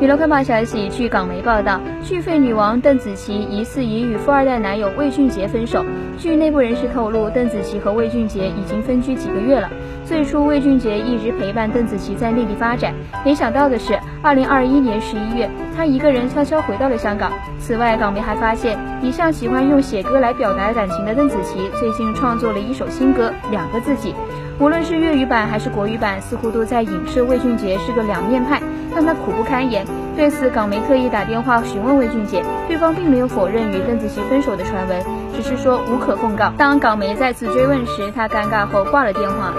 娱乐快报消息，据港媒报道，续费女王邓紫棋疑似已与富二代男友魏俊杰分手。据内部人士透露，邓紫棋和魏俊杰已经分居几个月了。最初，魏俊杰一直陪伴邓紫棋在内地发展，没想到的是，二零二一年十一月，他一个人悄悄回到了香港。此外，港媒还发现，一向喜欢用写歌来表达感情的邓紫棋，最近创作了一首新歌《两个自己》。无论是粤语版还是国语版，似乎都在影射魏俊杰是个两面派，让他苦不堪言。对此，港媒特意打电话询问魏俊杰，对方并没有否认与邓紫棋分手的传闻，只是说无可奉告。当港媒再次追问时，他尴尬后挂了电话。